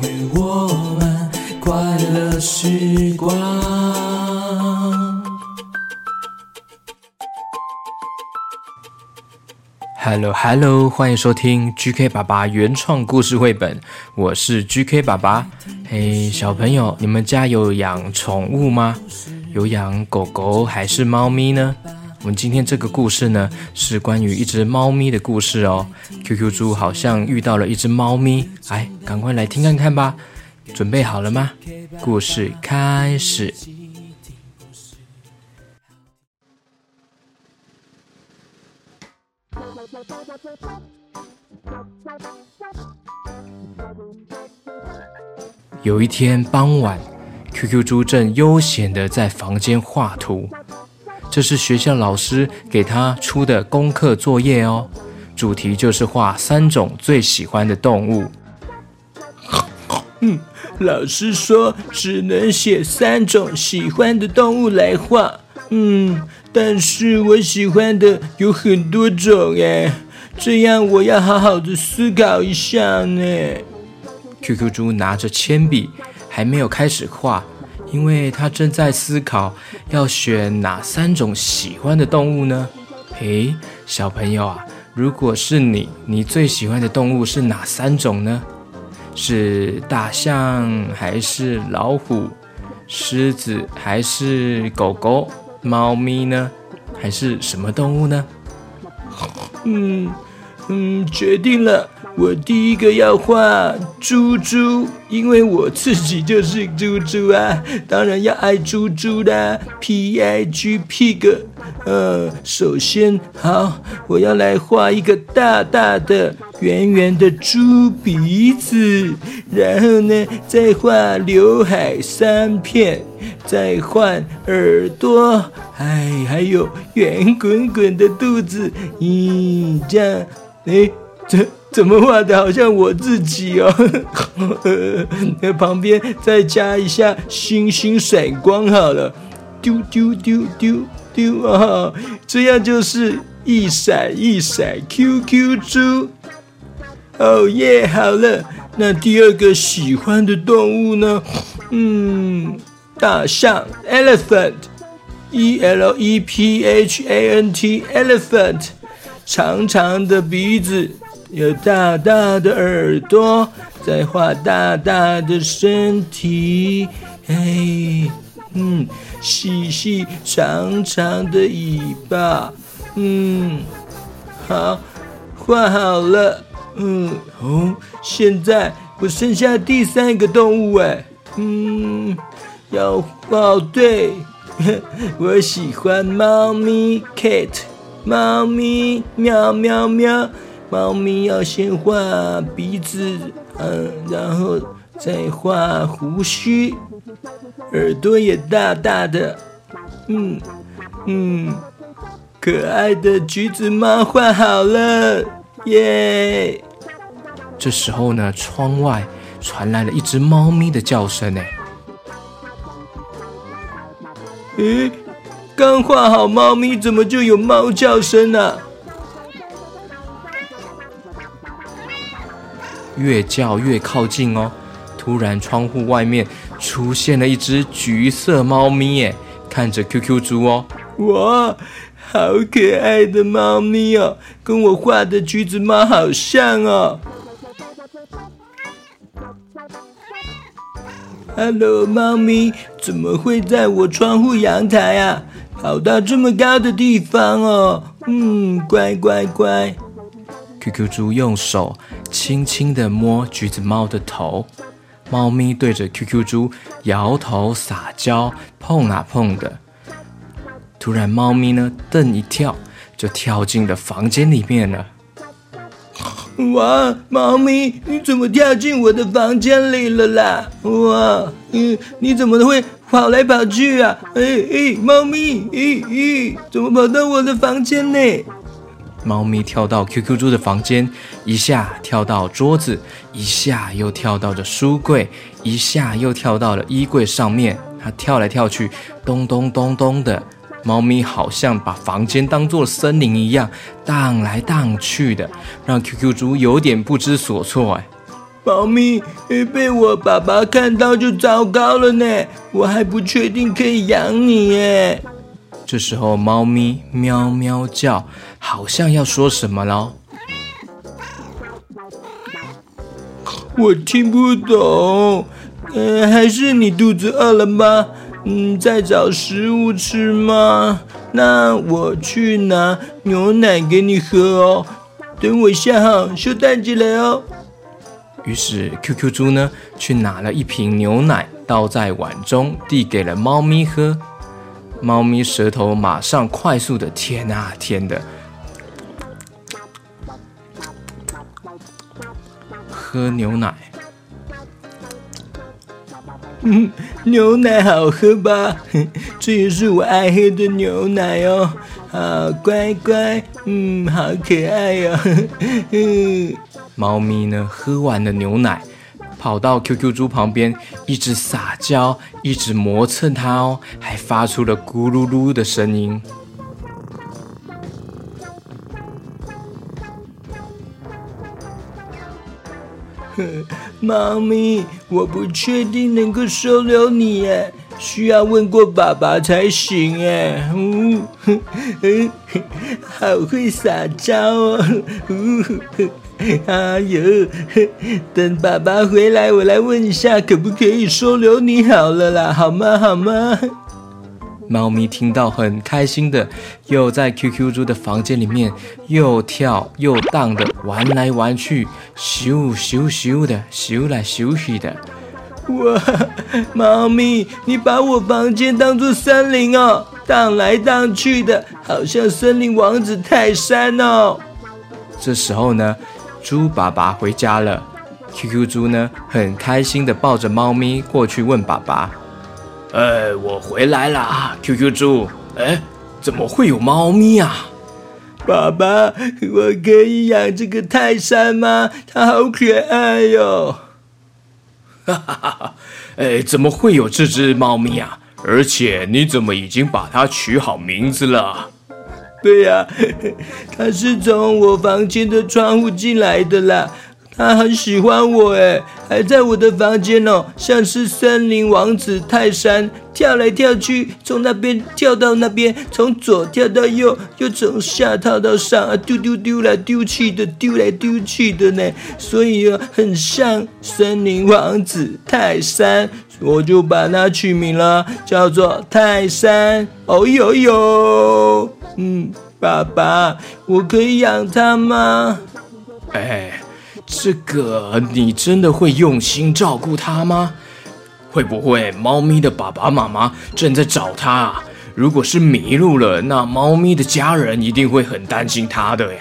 属于我们快乐时光。Hello Hello，欢迎收听 GK 爸爸原创故事绘本，我是 GK 爸爸。嘿，小朋友，你们家有养宠物吗？有养狗狗还是猫咪呢？我们今天这个故事呢，是关于一只猫咪的故事哦。QQ 猪好像遇到了一只猫咪，哎，赶快来听看看吧。准备好了吗？故事开始。有一天傍晚，QQ 猪正悠闲的在房间画图。这是学校老师给他出的功课作业哦，主题就是画三种最喜欢的动物。嗯，老师说只能写三种喜欢的动物来画。嗯，但是我喜欢的有很多种哎，这样我要好好的思考一下呢。QQ 猪拿着铅笔，还没有开始画，因为他正在思考要选哪三种喜欢的动物呢？诶，小朋友啊，如果是你，你最喜欢的动物是哪三种呢？是大象还是老虎？狮子还是狗狗？猫咪呢？还是什么动物呢？嗯嗯，决定了。我第一个要画猪猪，因为我自己就是猪猪啊，当然要爱猪猪啦。P I G pig，呃，首先好，我要来画一个大大的、圆圆的猪鼻子，然后呢，再画刘海三片，再换耳朵，哎，还有圆滚滚的肚子，咦，这样，哎，这。怎么画的好像我自己哦？那 旁边再加一下星星闪光好了，丢丢丢丢丢啊！这样就是一闪一闪 QQ 猪。哦耶，好了，那第二个喜欢的动物呢？嗯，大象 （elephant），E L E P H A N T，elephant，长长的鼻子。有大大的耳朵，再画大大的身体，哎，嗯，细细长长的尾巴，嗯，好，画好了，嗯，哦，现在我剩下第三个动物，哎，嗯，要哦，对，我喜欢猫咪，cat，猫咪，喵喵喵。猫咪要先画鼻子，嗯，然后再画胡须，耳朵也大大的，嗯嗯，可爱的橘子猫画好了，耶！这时候呢，窗外传来了一只猫咪的叫声，哎，诶，刚画好猫咪，怎么就有猫叫声呢？越叫越靠近哦！突然，窗户外面出现了一只橘色猫咪，耶，看着 QQ 猪哦。哇，好可爱的猫咪哦，跟我画的橘子猫好像哦。Hello，猫咪，怎么会在我窗户阳台啊？跑到这么高的地方哦。嗯，乖乖乖。QQ 猪用手轻轻地摸橘子猫的头，猫咪对着 QQ 猪摇头撒娇，碰啊碰的。突然，猫咪呢瞪一跳，就跳进了房间里面了。哇，猫咪，你怎么跳进我的房间里了啦？哇，嗯，你怎么会跑来跑去啊？哎哎，猫咪，咦咦，怎么跑到我的房间呢？猫咪跳到 QQ 猪的房间，一下跳到桌子，一下又跳到了书柜，一下又跳到了衣柜上面。它跳来跳去，咚咚咚咚的。猫咪好像把房间当做森林一样荡来荡去的，让 QQ 猪有点不知所措。哎，猫咪被我爸爸看到就糟糕了呢，我还不确定可以养你耶。这时候，猫咪喵喵叫，好像要说什么喽。我听不懂，嗯，还是你肚子饿了吗？嗯，在找食物吃吗？那我去拿牛奶给你喝哦。等我下好，休蛋起来哦。于是 QQ 猪呢，去拿了一瓶牛奶，倒在碗中，递给了猫咪喝。猫咪舌头马上快速的舔啊舔的，喝牛奶。嗯，牛奶好喝吧？这也是我爱喝的牛奶哦。好乖乖，嗯，好可爱哟。嗯，猫咪呢，喝完了牛奶。跑到 QQ 猪旁边，一直撒娇，一直磨蹭它哦，还发出了咕噜噜的声音。猫咪，我不确定能够收留你耶，需要问过爸爸才行哎。嗯，好会撒娇哦。哎呦，等爸爸回来，我来问一下，可不可以收留你好了啦？好吗？好吗？猫咪听到很开心的，又在 QQ 猪的房间里面又跳又荡的玩来玩去，咻咻咻的咻来咻去的。哇，猫咪，你把我房间当做森林哦，荡来荡去的，好像森林王子泰山哦。这时候呢？猪爸爸回家了，QQ 猪呢很开心的抱着猫咪过去问爸爸：“哎，我回来啦，QQ 猪，哎，怎么会有猫咪啊？爸爸，我可以养这个泰山吗？它好可爱哟！哈哈哈哈！哎，怎么会有这只猫咪啊？而且你怎么已经把它取好名字了？”对呀，它是从我房间的窗户进来的啦。他很喜欢我哎，还在我的房间哦，像是森林王子泰山，跳来跳去，从那边跳到那边，从左跳到右，又从下跳到上啊，丢丢丢来丢去的，丢来丢去的呢。所以啊，很像森林王子泰山，我就把它取名了，叫做泰山。哦呦呦，嗯，爸爸，我可以养它吗？哎。这个你真的会用心照顾它吗？会不会猫咪的爸爸妈妈正在找它？如果是迷路了，那猫咪的家人一定会很担心它的耶。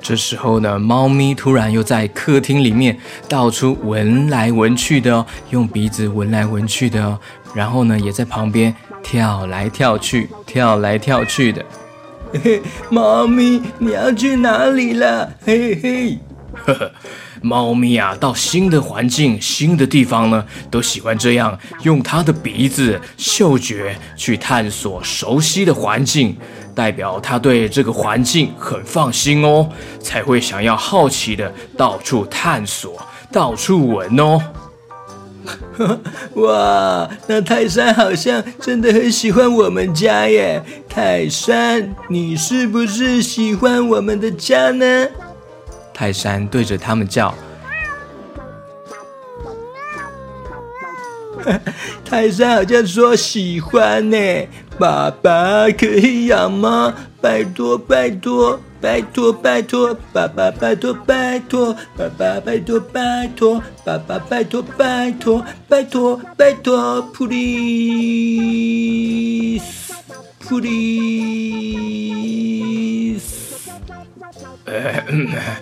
这时候呢，猫咪突然又在客厅里面到处闻来闻去的哦，用鼻子闻来闻去的哦，然后呢，也在旁边跳来跳去，跳来跳去的。嘿嘿，猫咪，你要去哪里了？嘿嘿。呵呵，猫咪啊，到新的环境、新的地方呢，都喜欢这样用它的鼻子、嗅觉去探索熟悉的环境，代表它对这个环境很放心哦，才会想要好奇的到处探索、到处闻哦。呵 哇，那泰山好像真的很喜欢我们家耶！泰山，你是不是喜欢我们的家呢？泰山对着他们叫：“ 泰山好像说喜欢呢，爸爸可以养吗？拜托拜托拜托拜托，爸爸拜托拜托，爸爸拜托拜托，爸爸拜托拜托。拜托拜托，please please。”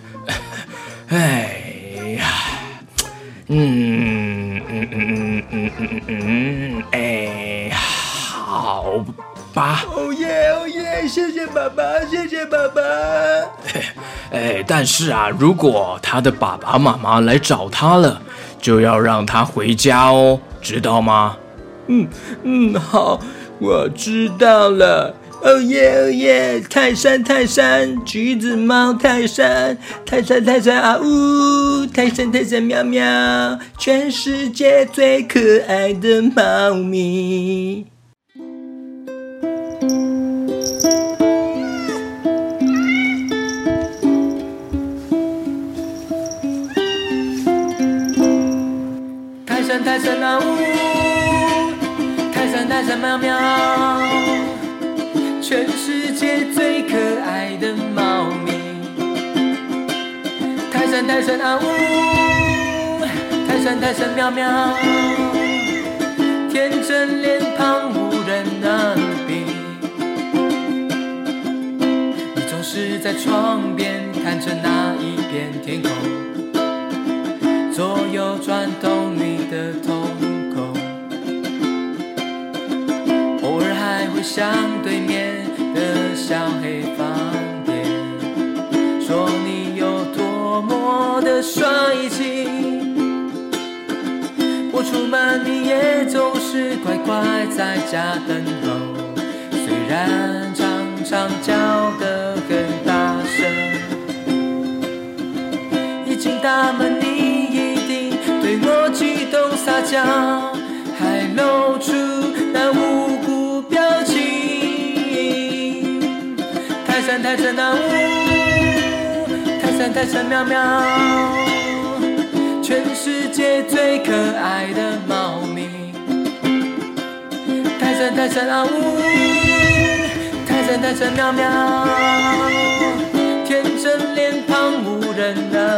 哎呀，嗯嗯嗯嗯嗯嗯嗯，哎，好吧。哦耶哦耶！谢谢爸爸，谢谢爸爸。哎，但是啊，如果他的爸爸妈妈来找他了，就要让他回家哦，知道吗？嗯嗯，好，我知道了。哦耶哦耶！泰山泰山，橘子猫泰山，泰山泰山啊呜！泰山泰山喵喵，全世界最可爱的猫咪。泰山泰山啊呜！泰山泰山喵喵。全世界最可爱的猫咪，泰山泰山啊呜，泰山泰山喵喵，天真脸庞无人能比。你总是在窗边看着那一片天空，左右转动你的瞳孔，偶尔还会想。小黑房间，说你有多么的帅气。我出门你也总是乖乖在家等候，虽然常常叫得很大声。一进大门你一定对我激动撒娇，泰山啊呜，泰山泰山喵喵，全世界最可爱的猫咪。泰山泰山啊呜，泰山泰山喵喵，天真脸庞无人能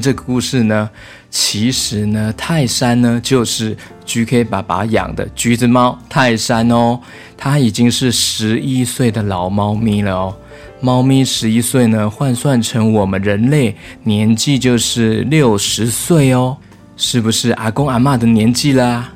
这个故事呢，其实呢，泰山呢就是 GK 爸爸养的橘子猫泰山哦，它已经是十一岁的老猫咪了哦。猫咪十一岁呢，换算成我们人类年纪就是六十岁哦，是不是阿公阿妈的年纪啦？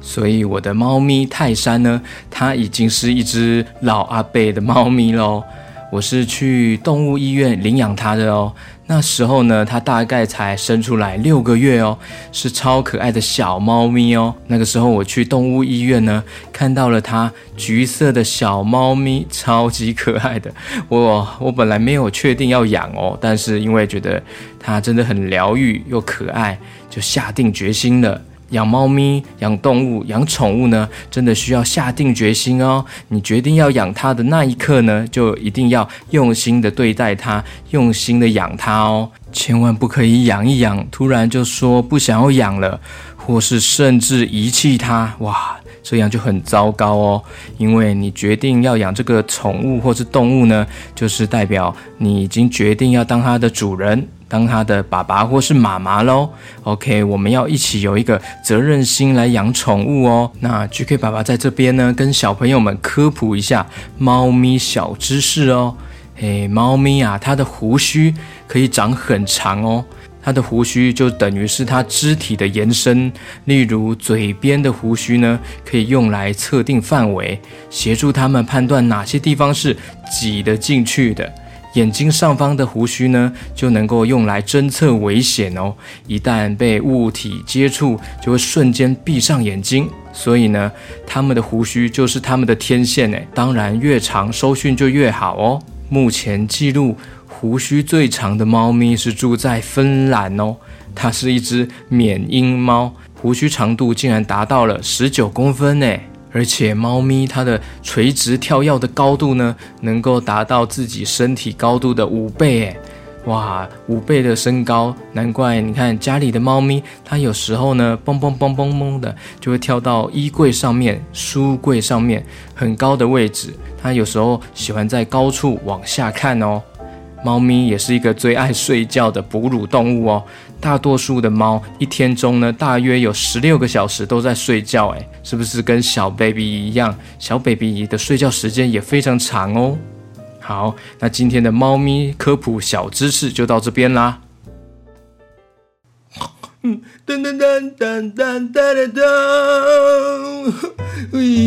所以我的猫咪泰山呢，它已经是一只老阿伯的猫咪喽。我是去动物医院领养它的哦。那时候呢，它大概才生出来六个月哦，是超可爱的小猫咪哦。那个时候我去动物医院呢，看到了它橘色的小猫咪，超级可爱的。我我本来没有确定要养哦，但是因为觉得它真的很疗愈又可爱，就下定决心了。养猫咪、养动物、养宠物呢，真的需要下定决心哦。你决定要养它的那一刻呢，就一定要用心的对待它，用心的养它哦。千万不可以养一养，突然就说不想要养了，或是甚至遗弃它，哇，这样就很糟糕哦。因为你决定要养这个宠物或是动物呢，就是代表你已经决定要当它的主人。当他的爸爸或是妈妈喽，OK，我们要一起有一个责任心来养宠物哦。那 GK 爸爸在这边呢，跟小朋友们科普一下猫咪小知识哦。诶，猫咪啊，它的胡须可以长很长哦，它的胡须就等于是它肢体的延伸。例如嘴边的胡须呢，可以用来测定范围，协助它们判断哪些地方是挤得进去的。眼睛上方的胡须呢，就能够用来侦测危险哦。一旦被物体接触，就会瞬间闭上眼睛。所以呢，它们的胡须就是它们的天线诶。当然，越长收讯就越好哦。目前记录胡须最长的猫咪是住在芬兰哦，它是一只缅因猫，胡须长度竟然达到了十九公分呢。而且猫咪它的垂直跳跃的高度呢，能够达到自己身体高度的五倍，诶，哇，五倍的身高，难怪你看家里的猫咪，它有时候呢，蹦蹦蹦蹦蹦的就会跳到衣柜上面、书柜上面很高的位置，它有时候喜欢在高处往下看哦。猫咪也是一个最爱睡觉的哺乳动物哦。大多数的猫一天中呢，大约有十六个小时都在睡觉，诶，是不是跟小 baby 一样？小 baby 的睡觉时间也非常长哦。好，那今天的猫咪科普小知识就到这边啦。噔噔噔噔噔噔噔！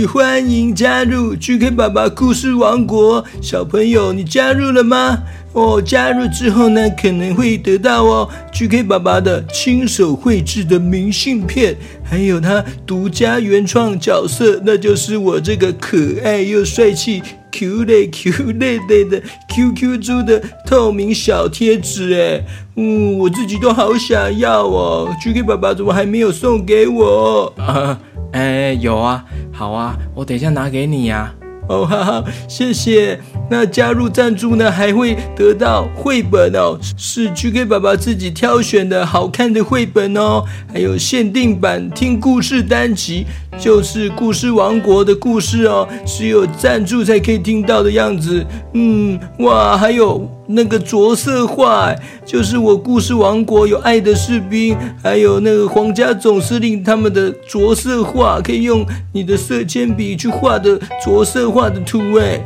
欢迎加入 GK 爸爸故事王国，小朋友，你加入了吗？哦，加入之后呢，可能会得到哦，GK 爸爸的亲手绘制的明信片，还有他独家原创角色，那就是我这个可爱又帅气、Q 类 Q 类类的 QQ 猪的透明小贴纸，哎，嗯，我自己都好想要哦，GK 爸爸怎么还没有送给我？啊，哎，有啊，好啊，我等一下拿给你呀。哦，哈哈，谢谢。那加入赞助呢，还会得到绘本哦，是 GK 爸爸自己挑选的好看的绘本哦，还有限定版听故事单集，就是故事王国的故事哦，只有赞助才可以听到的样子。嗯，哇，还有。那个着色画，就是我故事王国有爱的士兵，还有那个皇家总司令他们的着色画，可以用你的色铅笔去画的着色画的图哎，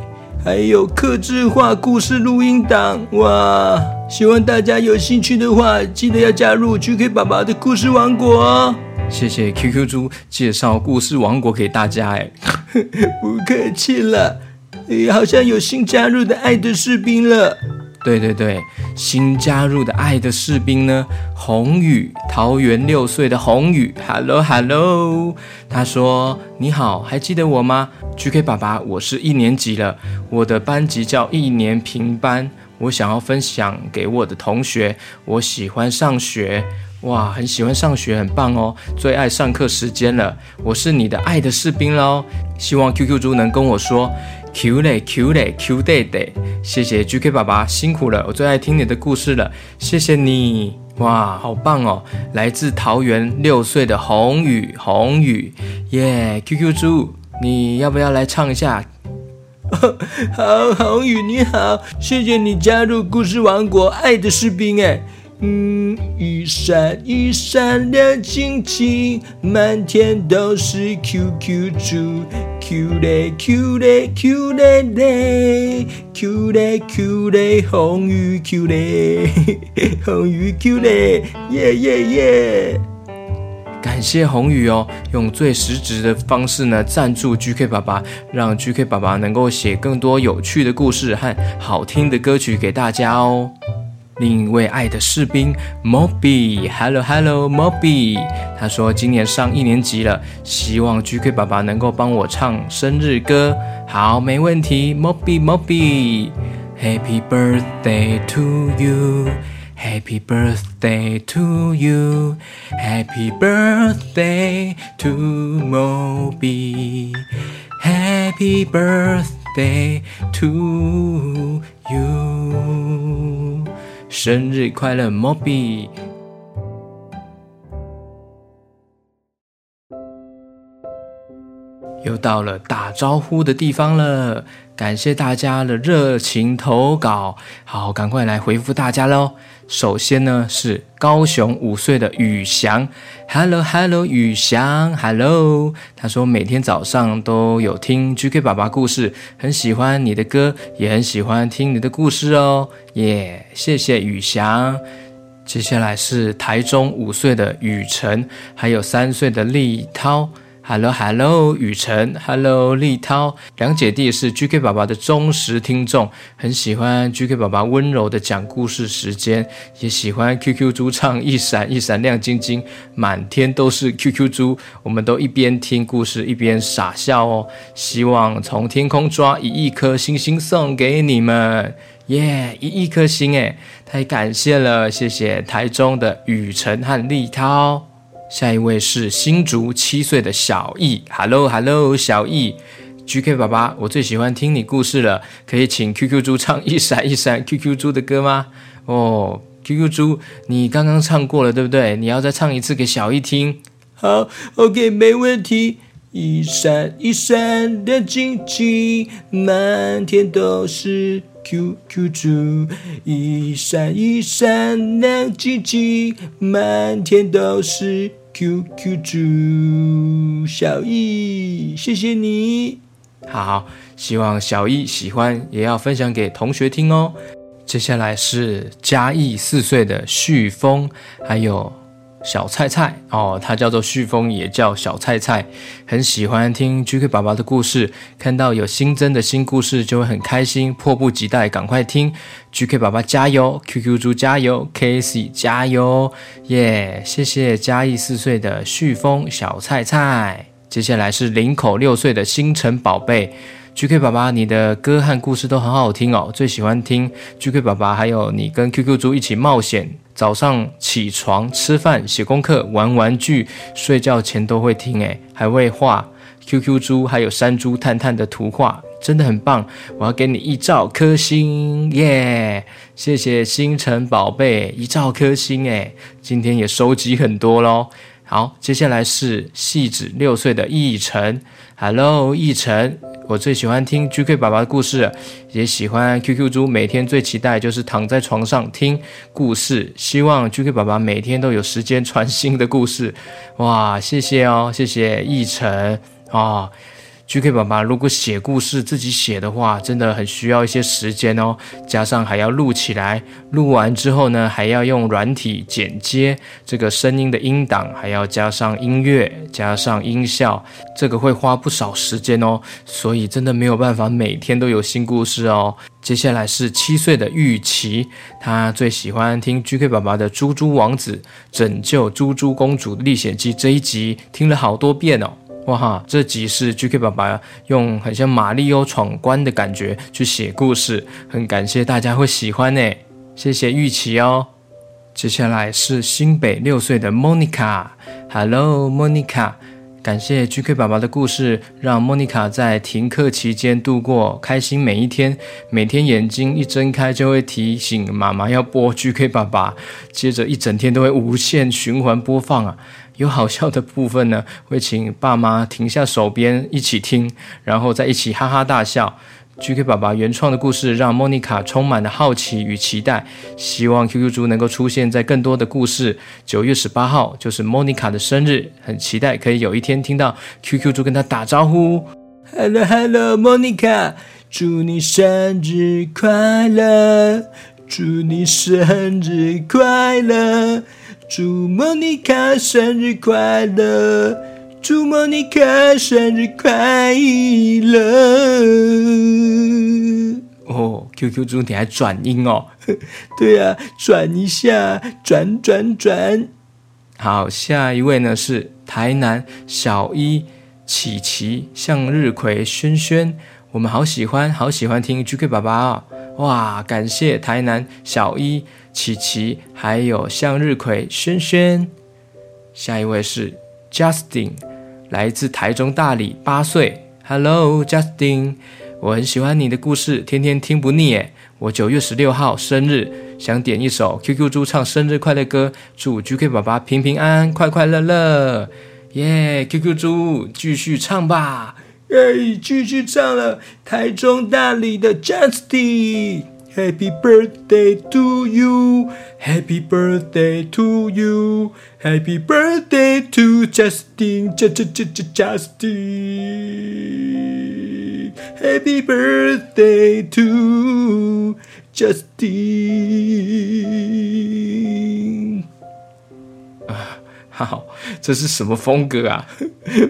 还有刻制化故事录音档哇！希望大家有兴趣的话，记得要加入 GK 爸爸的故事王国哦。谢谢 QQ 猪介绍故事王国给大家哎，不客气了。好像有新加入的爱的士兵了。对对对，新加入的爱的士兵呢？宏宇，桃园六岁的宏宇，Hello Hello，他说：“你好，还记得我吗？GK 爸爸，我是一年级了，我的班级叫一年平班，我想要分享给我的同学，我喜欢上学，哇，很喜欢上学，很棒哦，最爱上课时间了，我是你的爱的士兵喽，希望 QQ 猪能跟我说。” Q 嘞，Q 嘞，Q 弟弟，谢谢 GK 爸爸辛苦了，我最爱听你的故事了，谢谢你，哇，好棒哦！来自桃园六岁的红雨，红雨，耶，QQ 猪，你要不要来唱一下？好，红雨你好，谢谢你加入故事王国，爱的士兵哎。嗯，一闪一闪亮晶晶，满天都是 QQ 猪 cute cute cute day. Cute cute 红鱼 cute 红 鱼 cute yeah yeah yeah. 感谢红鱼哦，用最实质的方式呢赞助 GK 爸爸，让 GK 爸爸能够写更多有趣的故事和好听的歌曲给大家哦。另一位爱的士兵 Moby，Hello Hello Moby，他说今年上一年级了，希望 GK 爸爸能够帮我唱生日歌。好，没问题，Moby Moby，Happy birthday to you，Happy birthday to you，Happy birthday to Moby，Happy birthday to you。生日快乐，Moby！又到了打招呼的地方了，感谢大家的热情投稿，好，赶快来回复大家喽。首先呢是高雄五岁的宇翔，Hello Hello 宇翔，Hello，他说每天早上都有听 GK 爸爸故事，很喜欢你的歌，也很喜欢听你的故事哦，耶，谢谢宇翔。接下来是台中五岁的雨辰，还有三岁的立涛。Hello Hello，雨辰，Hello 立涛，两姐弟是 GK 爸爸的忠实听众，很喜欢 GK 爸爸温柔的讲故事时间，也喜欢 QQ 猪唱一闪一闪亮晶晶，满天都是 QQ 猪，我们都一边听故事一边傻笑哦。希望从天空抓一亿颗星星送给你们，耶！一亿颗星诶，太感谢了，谢谢台中的雨辰和立涛。下一位是新竹七岁的小易，Hello Hello，小易，GK 爸爸，我最喜欢听你故事了，可以请 QQ 猪唱一闪一闪 QQ 猪的歌吗？哦，QQ 猪，你刚刚唱过了，对不对？你要再唱一次给小易听。好，OK，没问题。一闪一闪亮晶晶，满天都是 QQ 猪。一闪一闪亮晶晶，满天都是 QQ 猪。小易，谢谢你。好，希望小易喜欢，也要分享给同学听哦。接下来是嘉义四岁的旭峰，还有。小菜菜哦，他叫做旭峰，也叫小菜菜，很喜欢听 GK 爸爸的故事，看到有新增的新故事就会很开心，迫不及待赶快听。GK 爸爸加油，QQ 猪加油，KC 加油，耶！谢谢嘉义四岁的旭峰小菜菜。接下来是林口六岁的星辰宝贝。GK 爸爸，你的歌和故事都很好听哦，最喜欢听 GK 爸爸，还有你跟 QQ 猪一起冒险，早上起床、吃饭、写功课、玩玩具、睡觉前都会听，诶，还会画 QQ 猪还有山猪探探的图画，真的很棒，我要给你一兆颗星，耶！谢谢星辰宝贝，一兆颗星，诶，今天也收集很多喽。好，接下来是戏子六岁的奕晨，Hello，奕晨。我最喜欢听 GK 爸爸的故事，也喜欢 QQ 猪。每天最期待就是躺在床上听故事，希望 GK 爸爸每天都有时间传新的故事。哇，谢谢哦，谢谢奕晨啊。GK 爸爸，如果写故事自己写的话，真的很需要一些时间哦，加上还要录起来，录完之后呢，还要用软体剪接这个声音的音档，还要加上音乐，加上音效，这个会花不少时间哦，所以真的没有办法每天都有新故事哦。接下来是七岁的玉琪，他最喜欢听 GK 爸爸的《猪猪王子拯救猪猪公主历险记》这一集，听了好多遍哦。哇哈！这集是 GK 爸爸用很像马里奥闯关的感觉去写故事，很感谢大家会喜欢呢，谢谢玉琪哦。接下来是新北六岁的 Monica，Hello Monica，感谢 GK 爸爸的故事，让莫妮卡在停课期间度过开心每一天，每天眼睛一睁开就会提醒妈妈要播 GK 爸爸，接着一整天都会无限循环播放啊。有好笑的部分呢，会请爸妈停下手边一起听，然后再一起哈哈大笑。GK 爸爸原创的故事让莫妮卡充满了好奇与期待，希望 QQ 猪能够出现在更多的故事。九月十八号就是莫妮卡的生日，很期待可以有一天听到 QQ 猪跟她打招呼。Hello Hello，莫妮卡，祝你生日快乐，祝你生日快乐。祝莫妮卡生日快乐！祝莫妮卡生日快乐！哦，QQ 猪你还转音哦？对啊，转一下，转转转。好，下一位呢是台南小一琪琪向日葵轩轩，我们好喜欢，好喜欢听 GK 爸爸啊！哇，感谢台南小一。琪琪，还有向日葵、轩轩。下一位是 Justin，来自台中大理，八岁。Hello Justin，我很喜欢你的故事，天天听不腻耶。我九月十六号生日，想点一首 QQ 猪唱生日快乐歌，祝 GK 爸爸平平安安、快快乐乐。耶，QQ 猪继续唱吧。耶，继续唱了。台中大理的 Justin。Happy birthday to you, Happy birthday to you, Happy birthday to Justin, Justin. Happy birthday to Justin. 好，这是什么风格啊？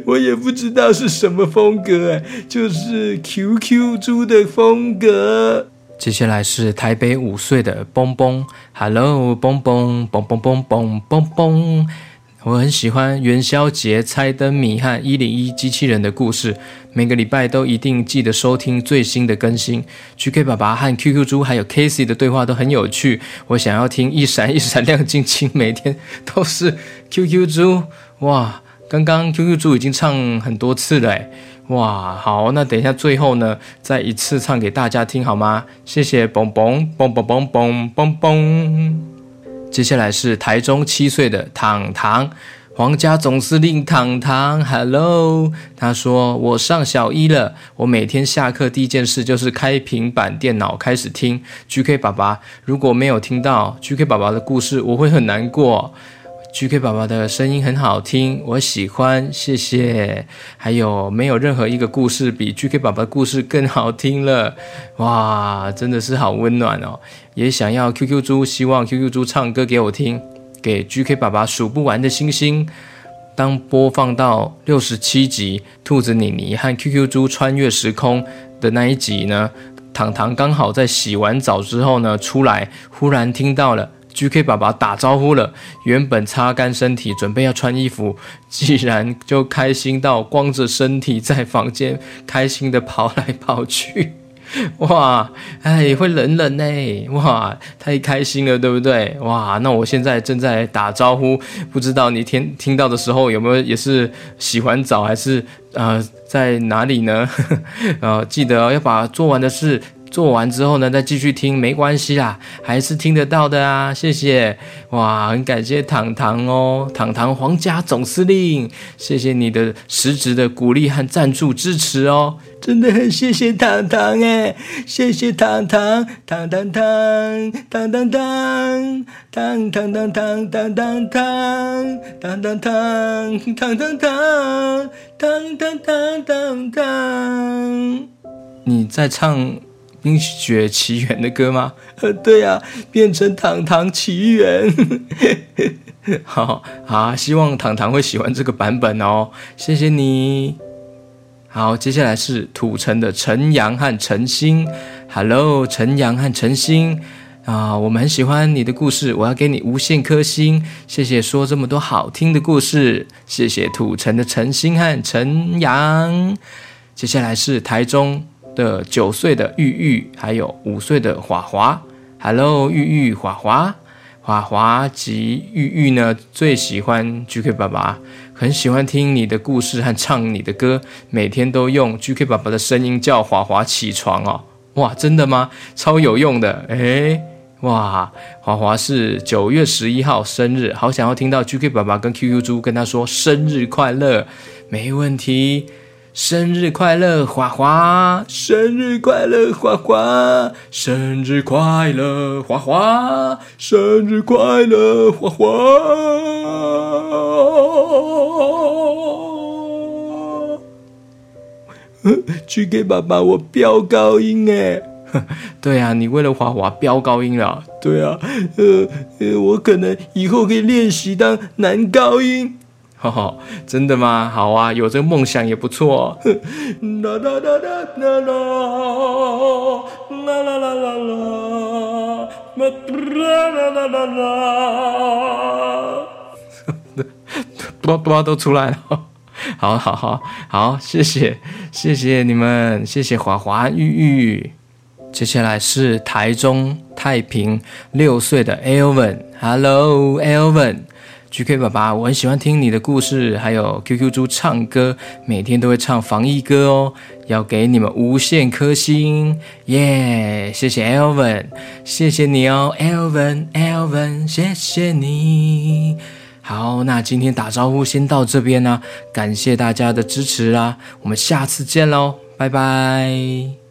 我也不知道是什么风格哎，就是 QQ 猪的风格。 接下来是台北五岁的蹦蹦，Hello，蹦蹦蹦蹦蹦蹦蹦蹦。我很喜欢元宵节猜灯谜和一零一机器人的故事，每个礼拜都一定记得收听最新的更新。GK 爸爸和 QQ 猪还有 Casey 的对话都很有趣，我想要听一闪一闪亮晶晶，每天都是 QQ 猪哇！刚刚 QQ 猪已经唱很多次了，哇！好，那等一下最后呢，再一次唱给大家听好吗？谢谢，嘣嘣嘣嘣嘣嘣嘣嘣。接下来是台中七岁的糖糖，皇家总司令糖糖，Hello，他说我上小一了，我每天下课第一件事就是开平板电脑开始听 GK 爸爸，如果没有听到 GK 爸爸的故事，我会很难过。GK 宝宝的声音很好听，我喜欢，谢谢。还有没有任何一个故事比 GK 宝宝的故事更好听了？哇，真的是好温暖哦！也想要 QQ 猪，希望 QQ 猪唱歌给我听，给 GK 爸爸数不完的星星。当播放到六十七集，兔子妮妮和 QQ 猪穿越时空的那一集呢？糖糖刚好在洗完澡之后呢，出来，忽然听到了。GK 爸爸打招呼了，原本擦干身体准备要穿衣服，既然就开心到光着身体在房间开心的跑来跑去，哇，哎，会冷冷呢，哇，太开心了，对不对？哇，那我现在正在打招呼，不知道你听听到的时候有没有也是洗完澡还是呃在哪里呢？呃，记得要把做完的事。做完之后呢，再继续听，没关系啦，还是听得到的啊！谢谢，哇，很感谢糖糖哦，糖糖皇家总司令，谢谢你的实质的鼓励和赞助支持哦，真的很谢谢糖糖哎，谢谢糖糖，糖糖糖，糖糖糖，糖糖糖糖糖糖糖，糖糖糖，糖糖糖，糖糖糖糖，你在唱？冰雪奇缘的歌吗？呃，对呀，变成糖糖奇缘。好好，希望糖糖会喜欢这个版本哦。谢谢你。好，接下来是土城的陈阳和陈星。Hello，陈阳和陈星啊，我们很喜欢你的故事，我要给你无限颗星。谢谢说这么多好听的故事。谢谢土城的陈星和陈阳。接下来是台中。的九岁的玉玉，还有五岁的华华，Hello，玉玉、华华、华华及玉玉呢，最喜欢 GK 爸爸，很喜欢听你的故事和唱你的歌，每天都用 GK 爸爸的声音叫华华起床哦，哇，真的吗？超有用的，诶，哇，华华是九月十一号生日，好想要听到 GK 爸爸跟 QQ 猪跟他说生日快乐，没问题。生日快乐，华华！生日快乐，华华！生日快乐，华华！生日快乐，华华 去给爸爸我飙高音哎！对啊，你为了华华飙高音了。对啊，呃呃，我可能以后可以练习当男高音。哈哈，真的吗？好啊，有这个梦想也不错。啦啦啦啦啦啦，啦啦啦啦啦，啦啦啦啦啦，多多都出来了。好好好好，谢谢谢谢你们，谢谢华华玉玉。接下来是台中太平六岁的 Elvin，Hello Elvin。GK 爸爸，我很喜欢听你的故事，还有 QQ 猪唱歌，每天都会唱防疫歌哦，要给你们无限颗星，耶！谢谢 Elvin，谢谢你哦，Elvin，Elvin，谢谢你。好，那今天打招呼先到这边啦，感谢大家的支持啦，我们下次见喽，拜拜。